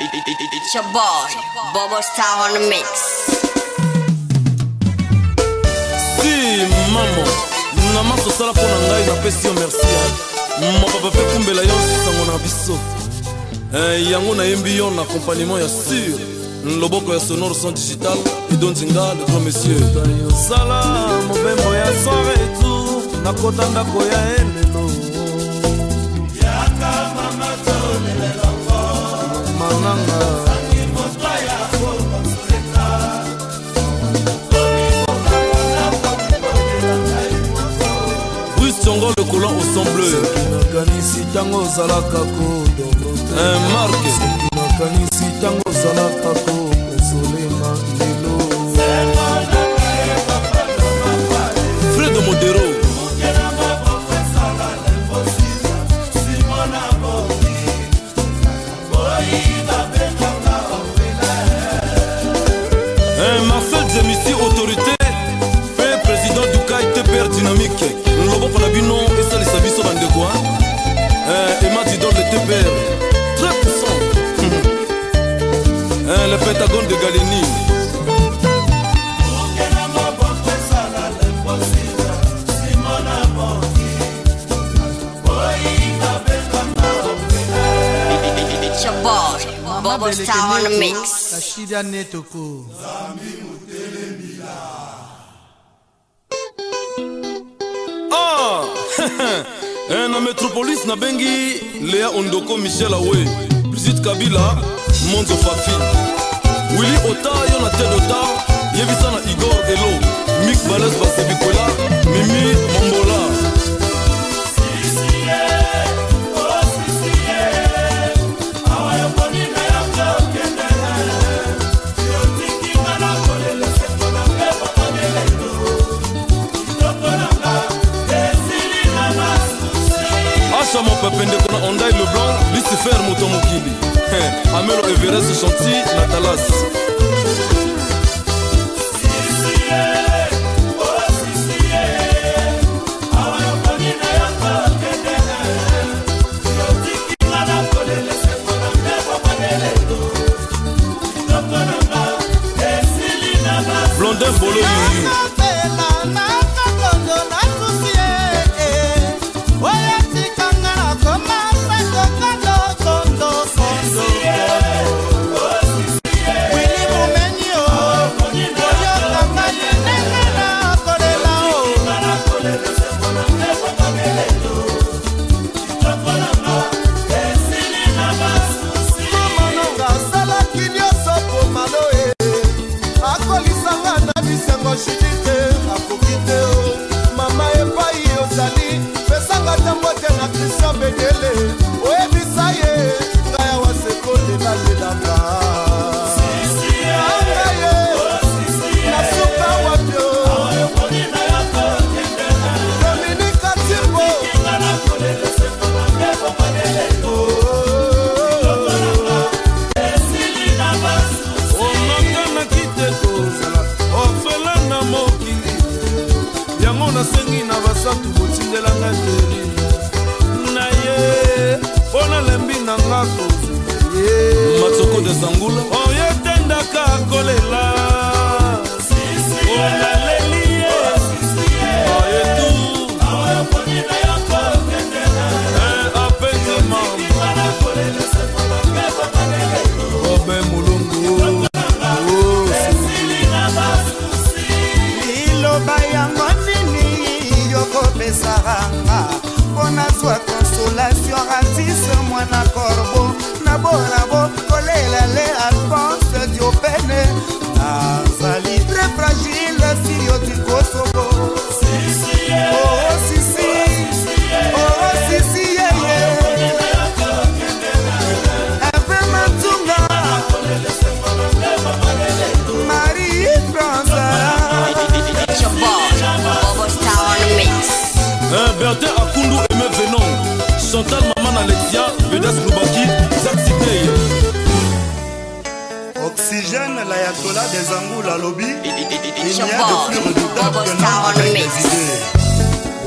It, it, it, it's your boy, Bobo Star on the mix. Si, mamo, nama tosala mpo na ngai napesi yo merci mapapa mpe kumbela yo sango na biso yango nayembi yo na accompagnement ya sur loboko ya sonore son digital edondinga le grand monsieur sala mobembo ya soretu nakota ndako ya elelo nganga songo le coulant au son bleu nakanisi ntango ozalaka kodorte marke nakanisi ntango ozalaka ko pentagone de galeni kashida netoko ah! eh, na metropolis nabengi lea ondoko michel awe brigitte kabila monzo fafi wili ota yo na ted ota yebisa na igor elo mik bales basebikola mimi mombola alobi il n'y a de plus redoutable que l'homme avec des idées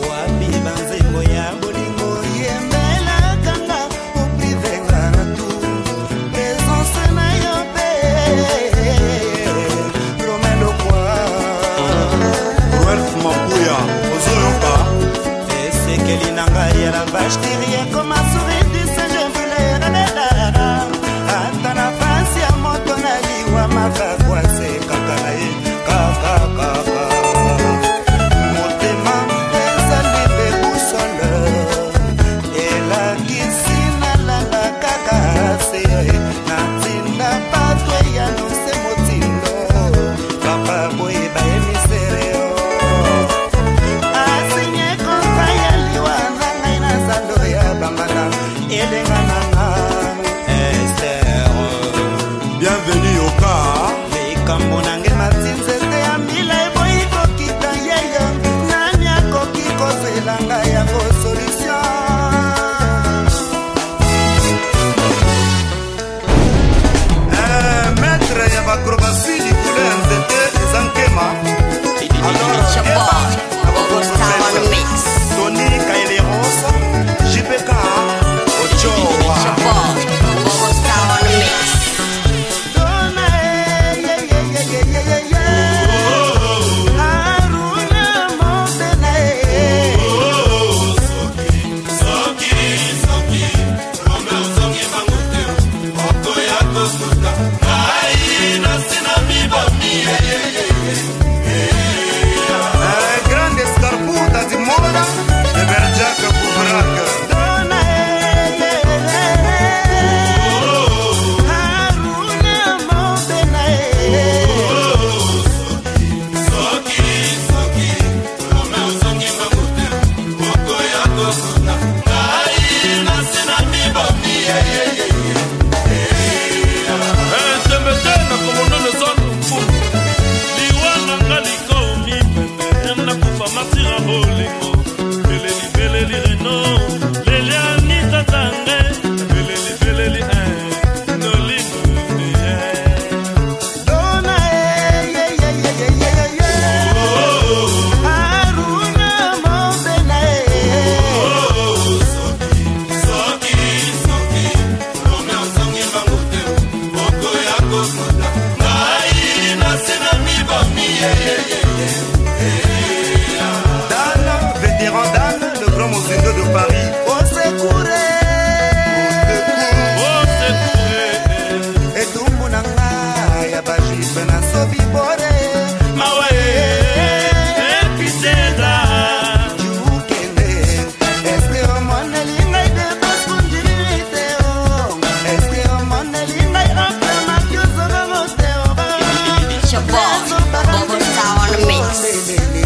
wapi banzembo ya bolingo yembelakanga oprivenga na tu presence na yo mpe lomelokwa ralf mabuya ozoyoka esekeli na ngai ya lavage terrien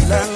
la, la.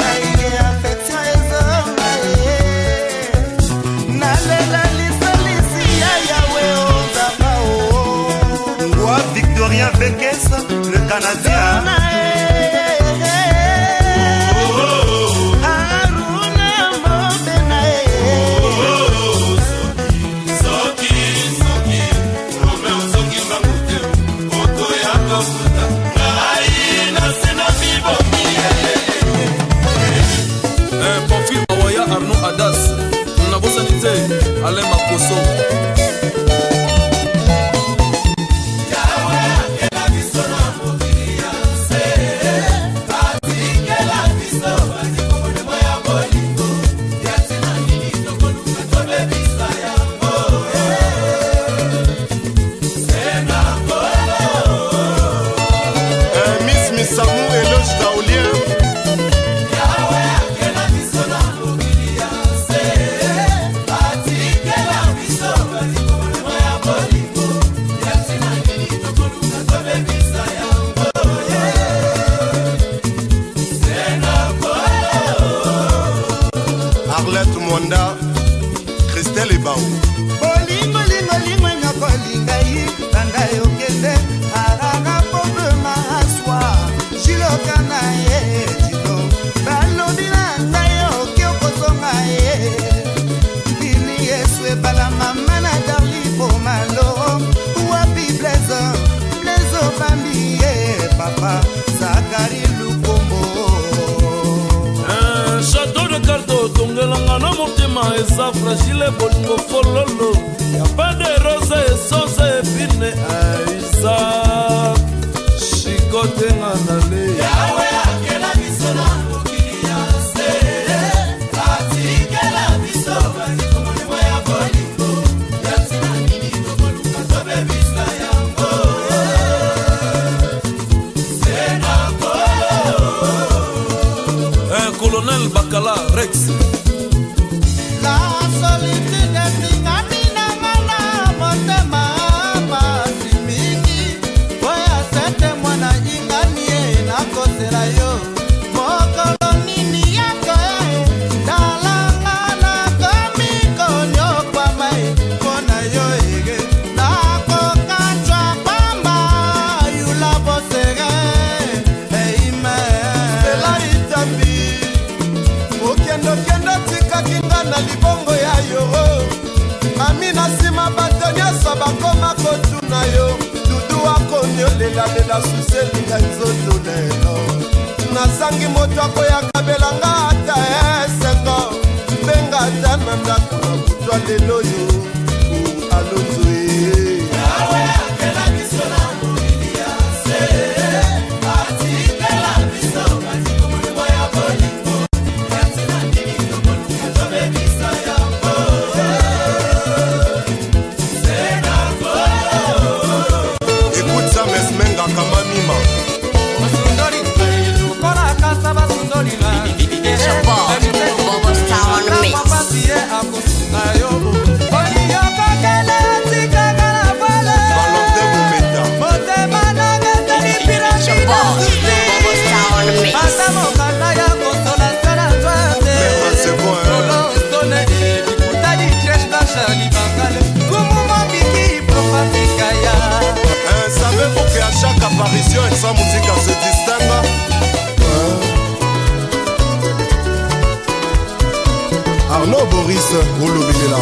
olóbìnrin la.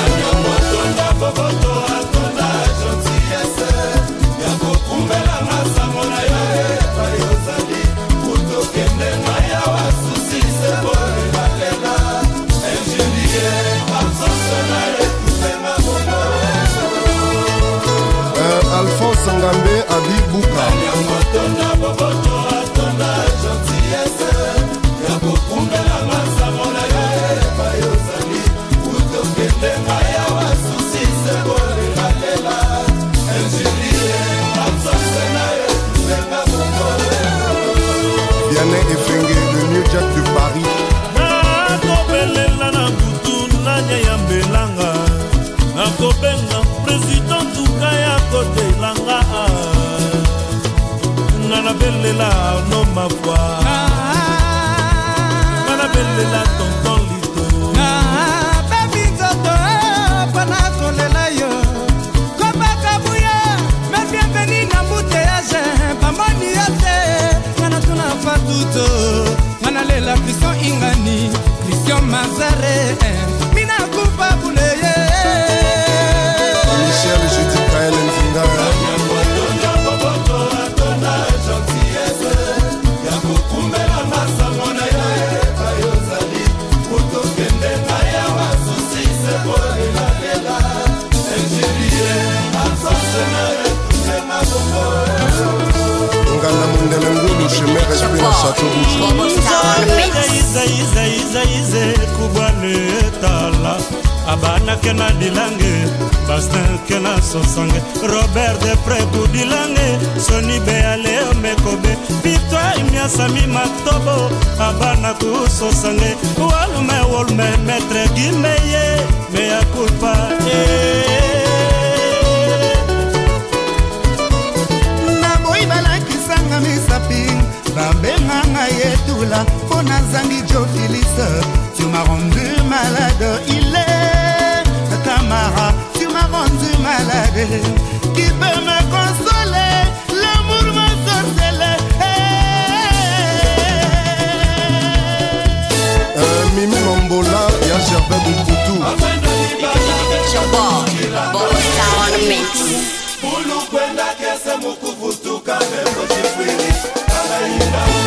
ìlànà mọ́tò ń bá nabelela no mabwa nga nabelela tonton lito babi nzoto mpo na kolela yo kobaka buya mabienveni na mbuteyage bamoni yo te nga natuna fatuto nga nalela kristian ingani kristian mazare eh. chemin respect na château rouge kubwa netala abanake na dilange bastinke na sosange robert de pre kudilange soni bealeo mekobe victoire miasami matobo abana kusosange walume wolume metre gimeye meyakulpa lokola mpo nazangi jofilis tu m'as rendu malade il est tamara tu m'as rendu malade qui peut me consoler l'amour m'a sorcelle hey. euh, mimi mambola ya gervais bukutu pulukwenda kese mukuvutuka vembo cipwili alainda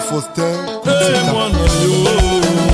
for Eh, moi,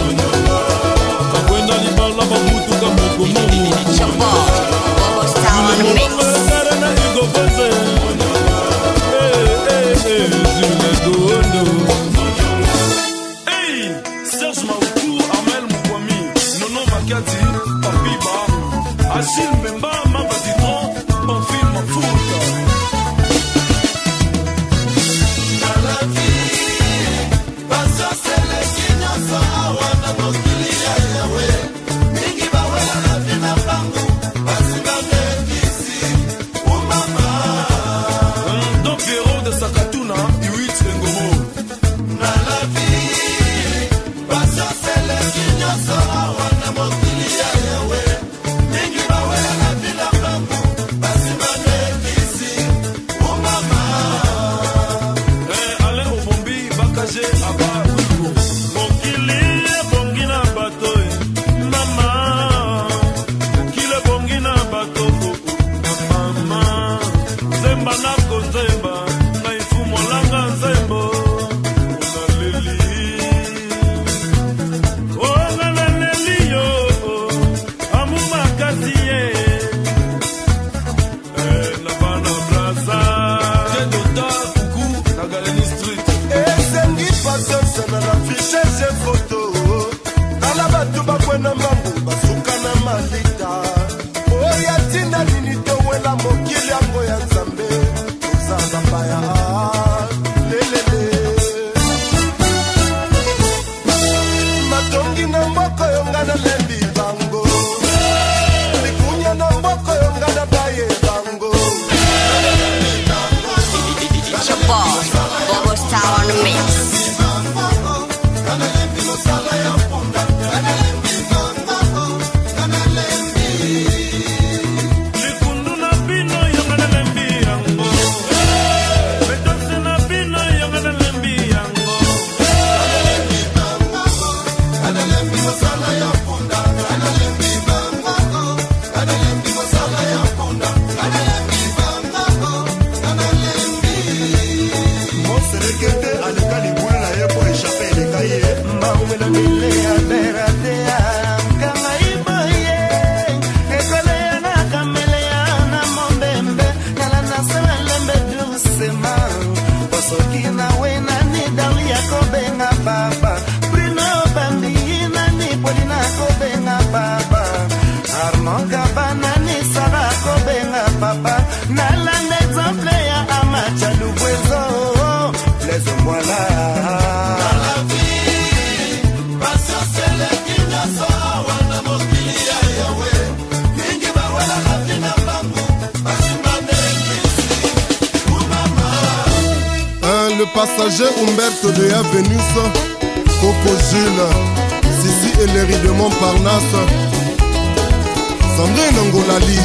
andre nango lali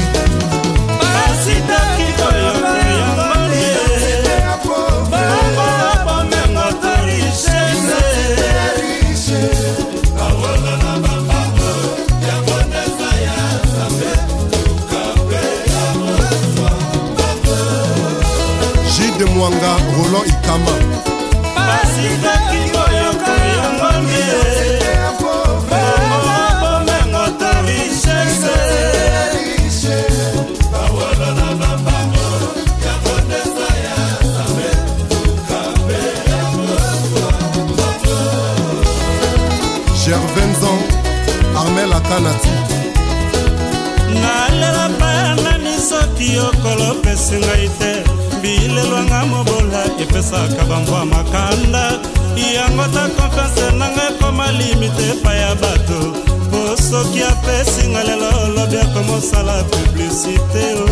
opesi ngai te bilelwanga mobola epesaka bambwa makanda yango ta konfiance na ngai ekoma limite epai ya bato mpo soki apesi ngai lelo olobi akomosala publisite o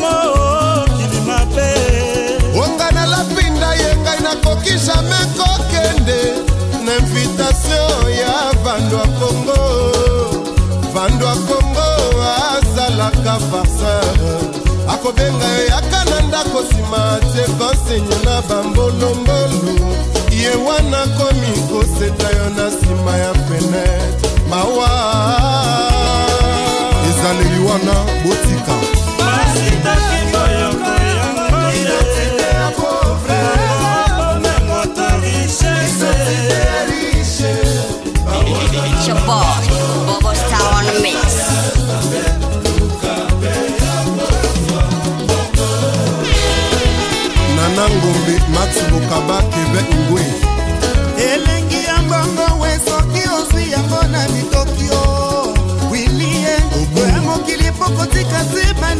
mokili mabe onga nalapinda ye ngai nakoki jamai kokende na invitatio ya vandwa kongo vandwa kongo azalaka farceur akobenga yo yaka na ndako nsima te konsenye na bambolombolo ye wana komi koseta yo na nsima ya fenetre mawa ezaleli wana botika malobe max bokaba quebec ngwe elengi ya mbongo we soki ozwi yango na mitokio wili ye oya mokili pokotika nsima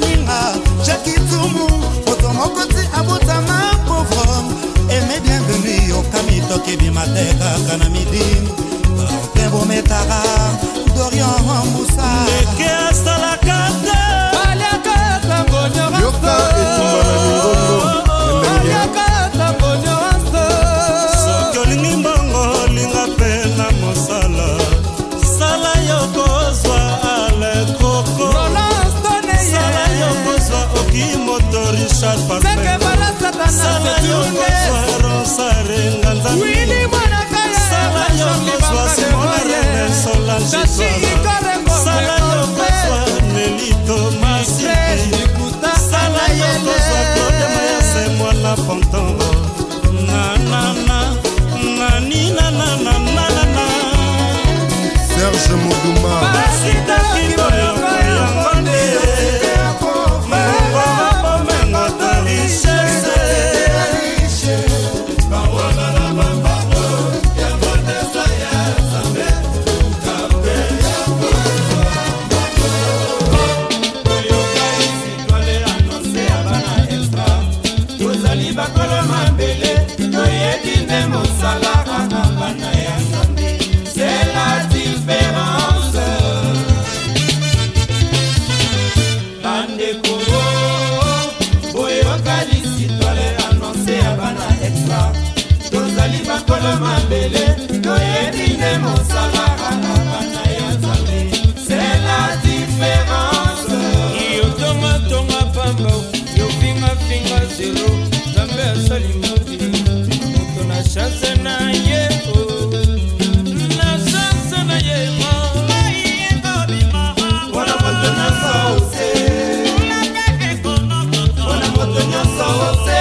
moto nyonso ose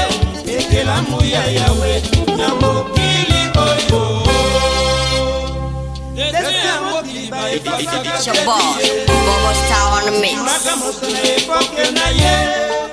ekelamu ya yawe na mokili oyo makambo na epoke na ye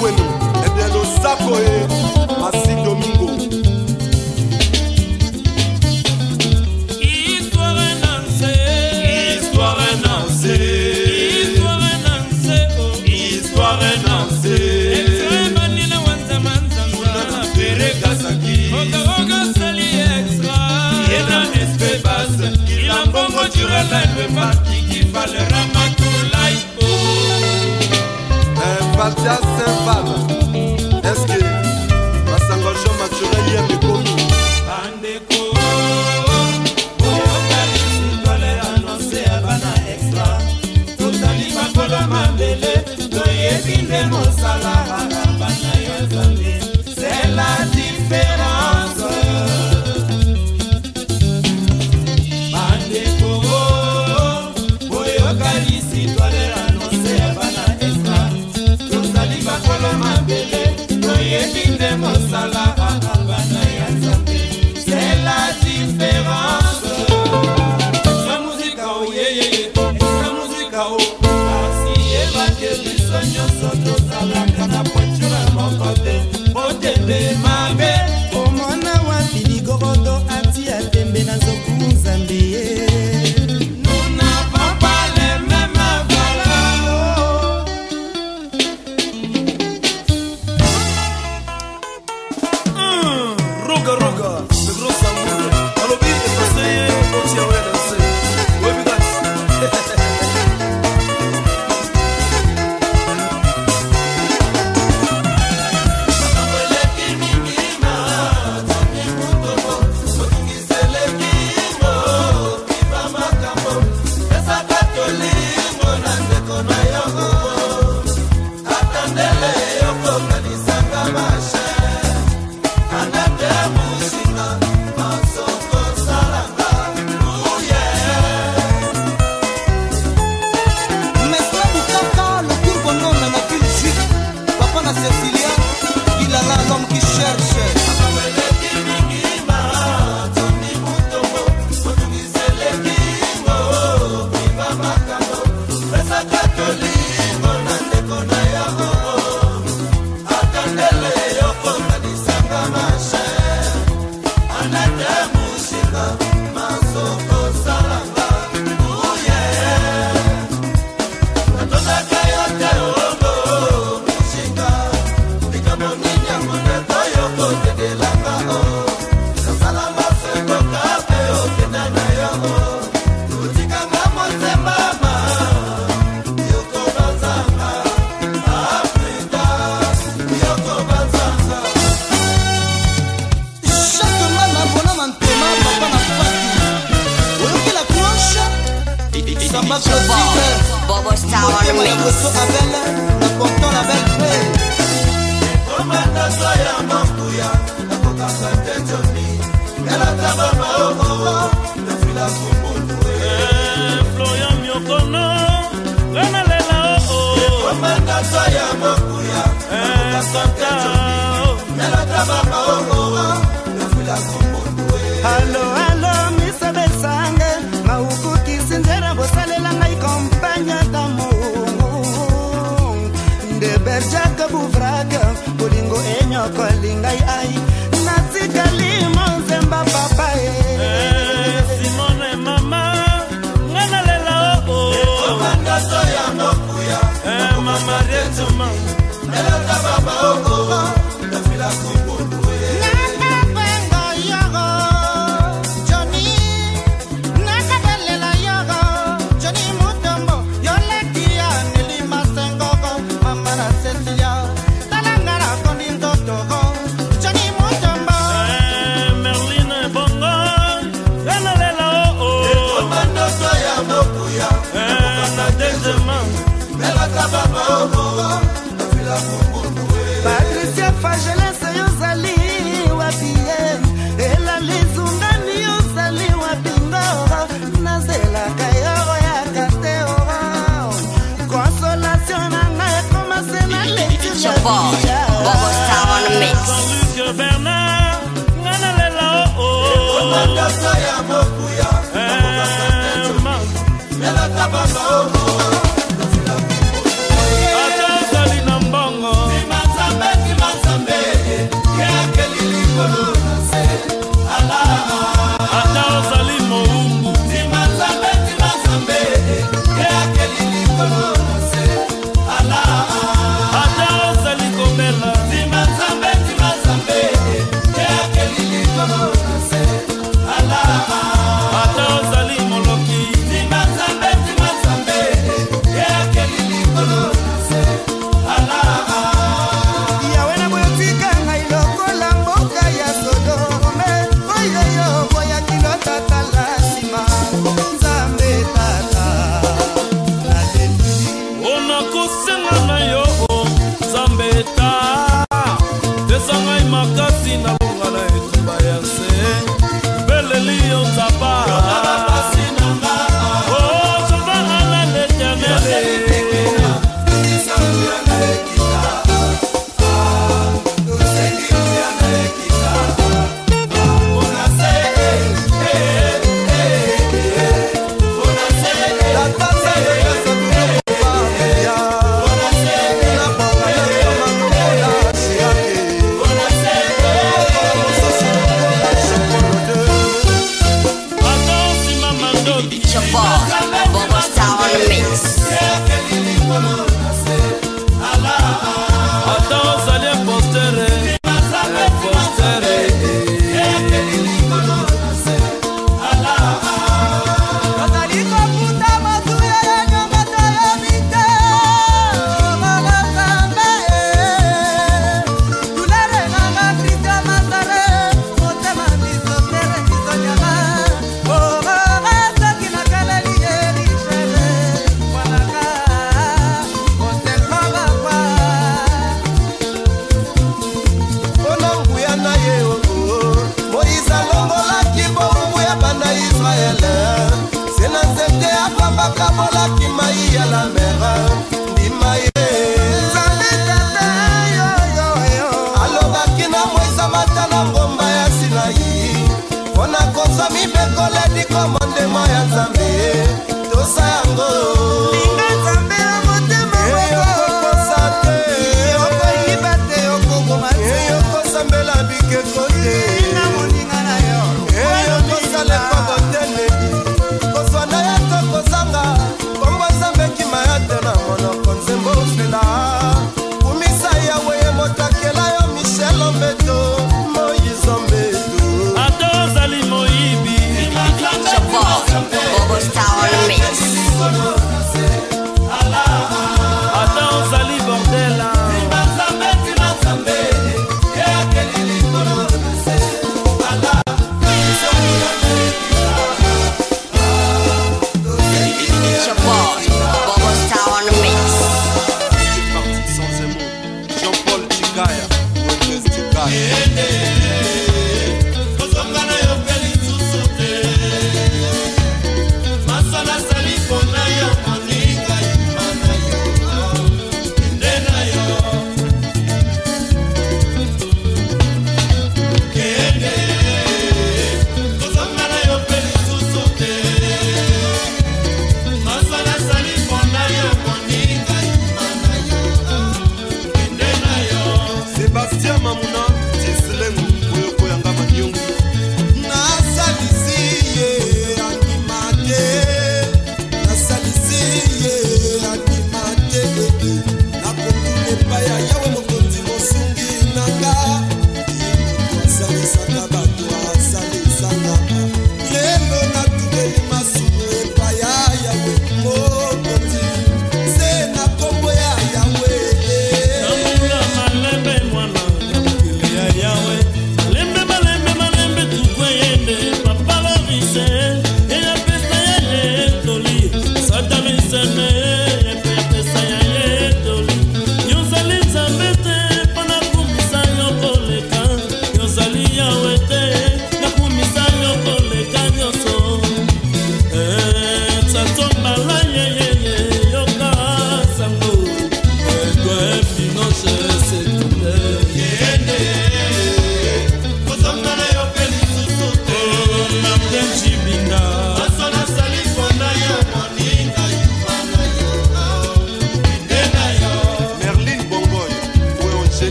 kwenu ebien eh lozako ye masi domingo histoire nanse histoire nanse histoire nanse oh. histoire nanse Durant la nuit, pas qui valera já é sambava. biso abele na portan la belle pe komataso ya makuya nakokaka te joni yalata bamaoko lefila kumbulu eh, floya miokono nga nalela oo oh, oh. komataso ya makuya nakokaka te joni yalata eh, bamaoko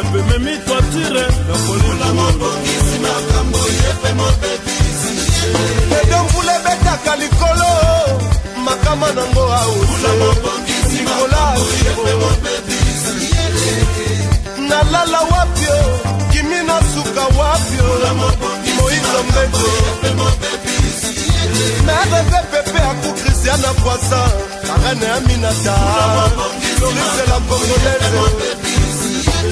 epememi toatire edombula ebetaka likolo makama nango autelikola nalala wapio kimi na suka wapio moizo mbete mereve pepe aku kristiana poisa arene ya minata lisela congolaise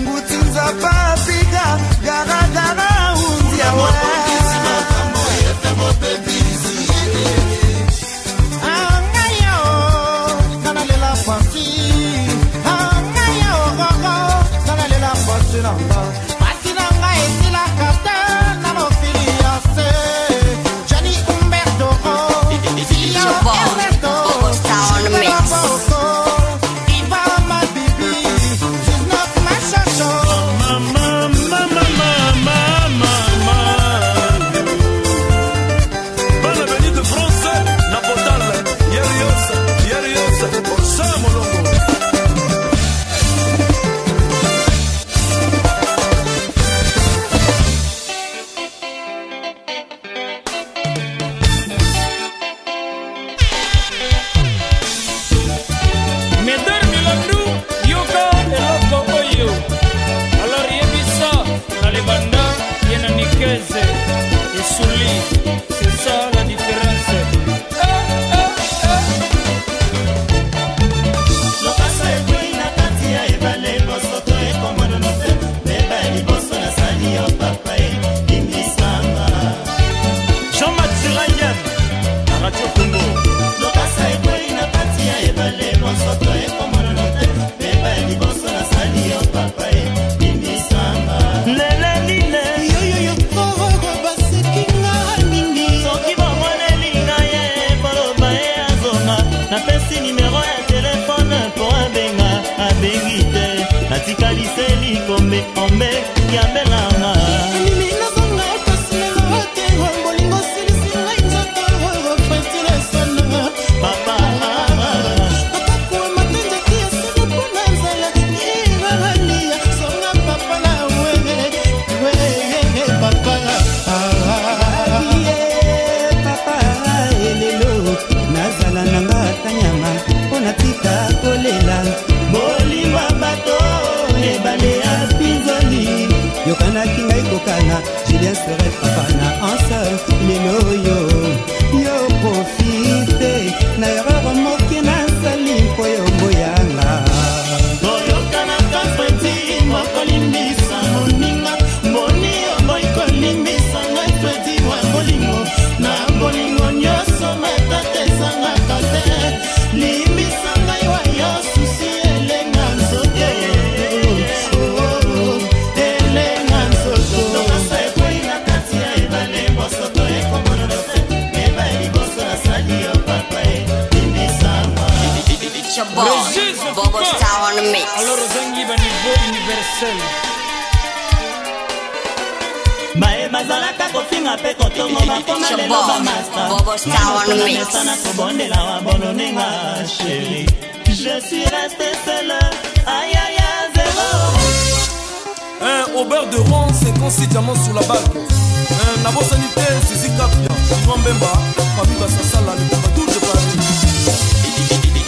ngutinza papiga garagara unziawe it's your boy, Bobo Star on the mix. Allora ozongiba nivo universel mayeba azalaka kofinga mpe kotongo bakoma lelo bamastaanasana kobondela wa bolonenga sheri je suis resté sele ayaya zero un aubert de ron 56 diamant sur la bague un nabosani te sizi kapia ivan mbemba famille basasala le combadour de paris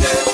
Yeah.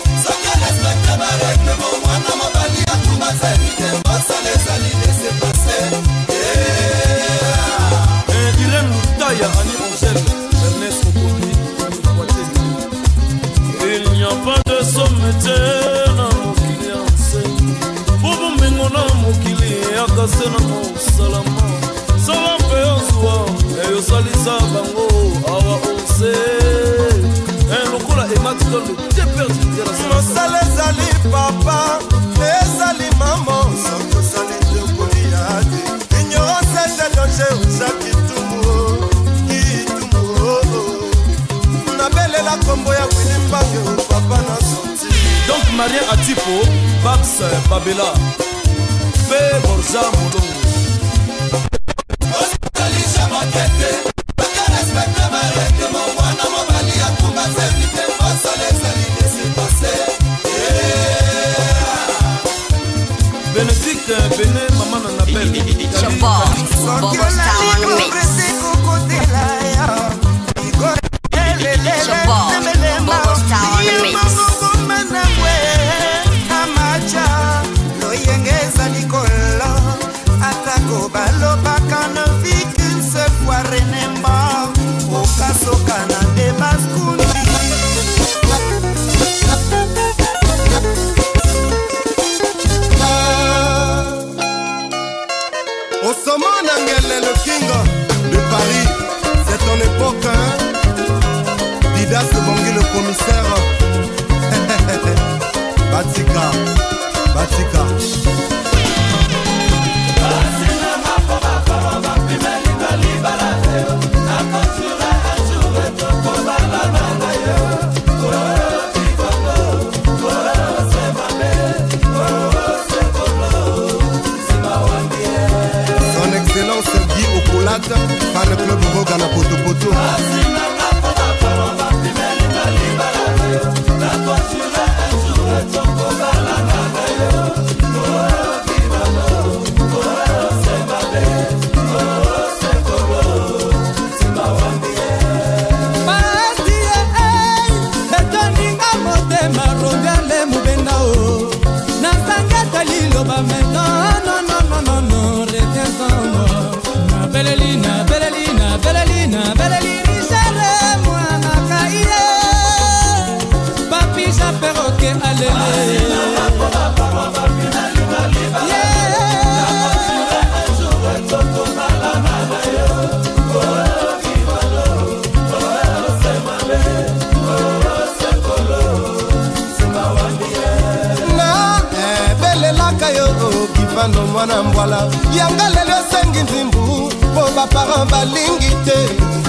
baparan balingi te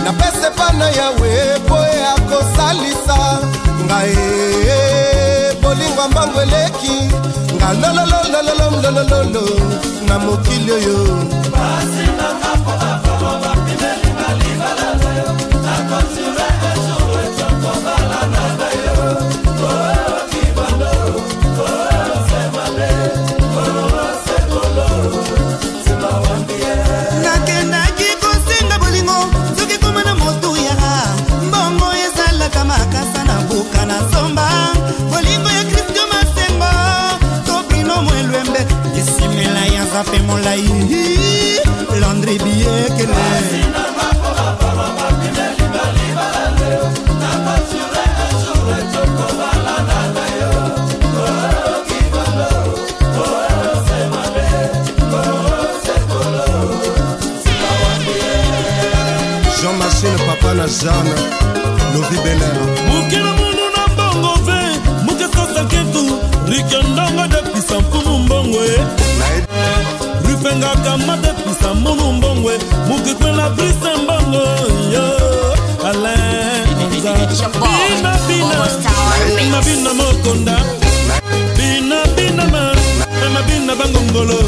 napese bana yawe po akosalisa ngai bolingwa mbango eleki nga lololololololololo na mokili oyo basinanga mpo bakomo bapimeli balibala na yo nakonzi eza na jane lovi beler mokila munu na mbongo ve mokesosaketu rikendongo depisa mpunu mbongwe rifengaka madepisa mbunu mbongwe mokikwe na brise mbongo yo alenbina bina mokonda bina bina mama bina bangongolo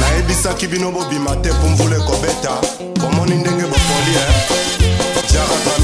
nayebisaki bino bobima te po mvula ekobeta bomoni ndenge yeah. Jah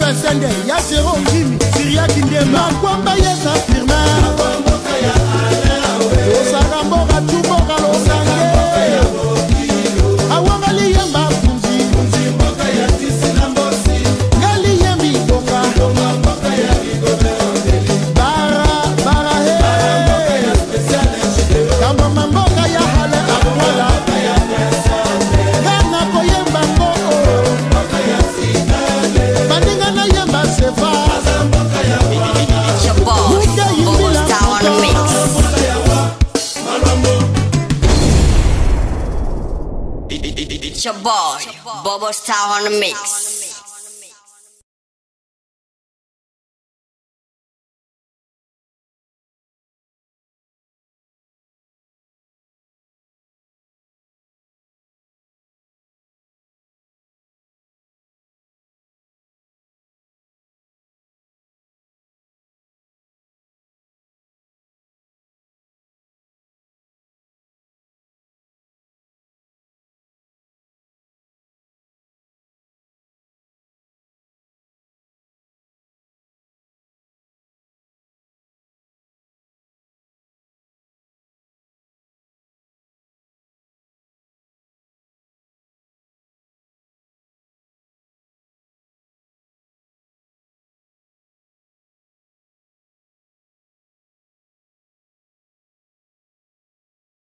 fẹsẹ̀ lẹ̀ ìyá ṣe ó mix.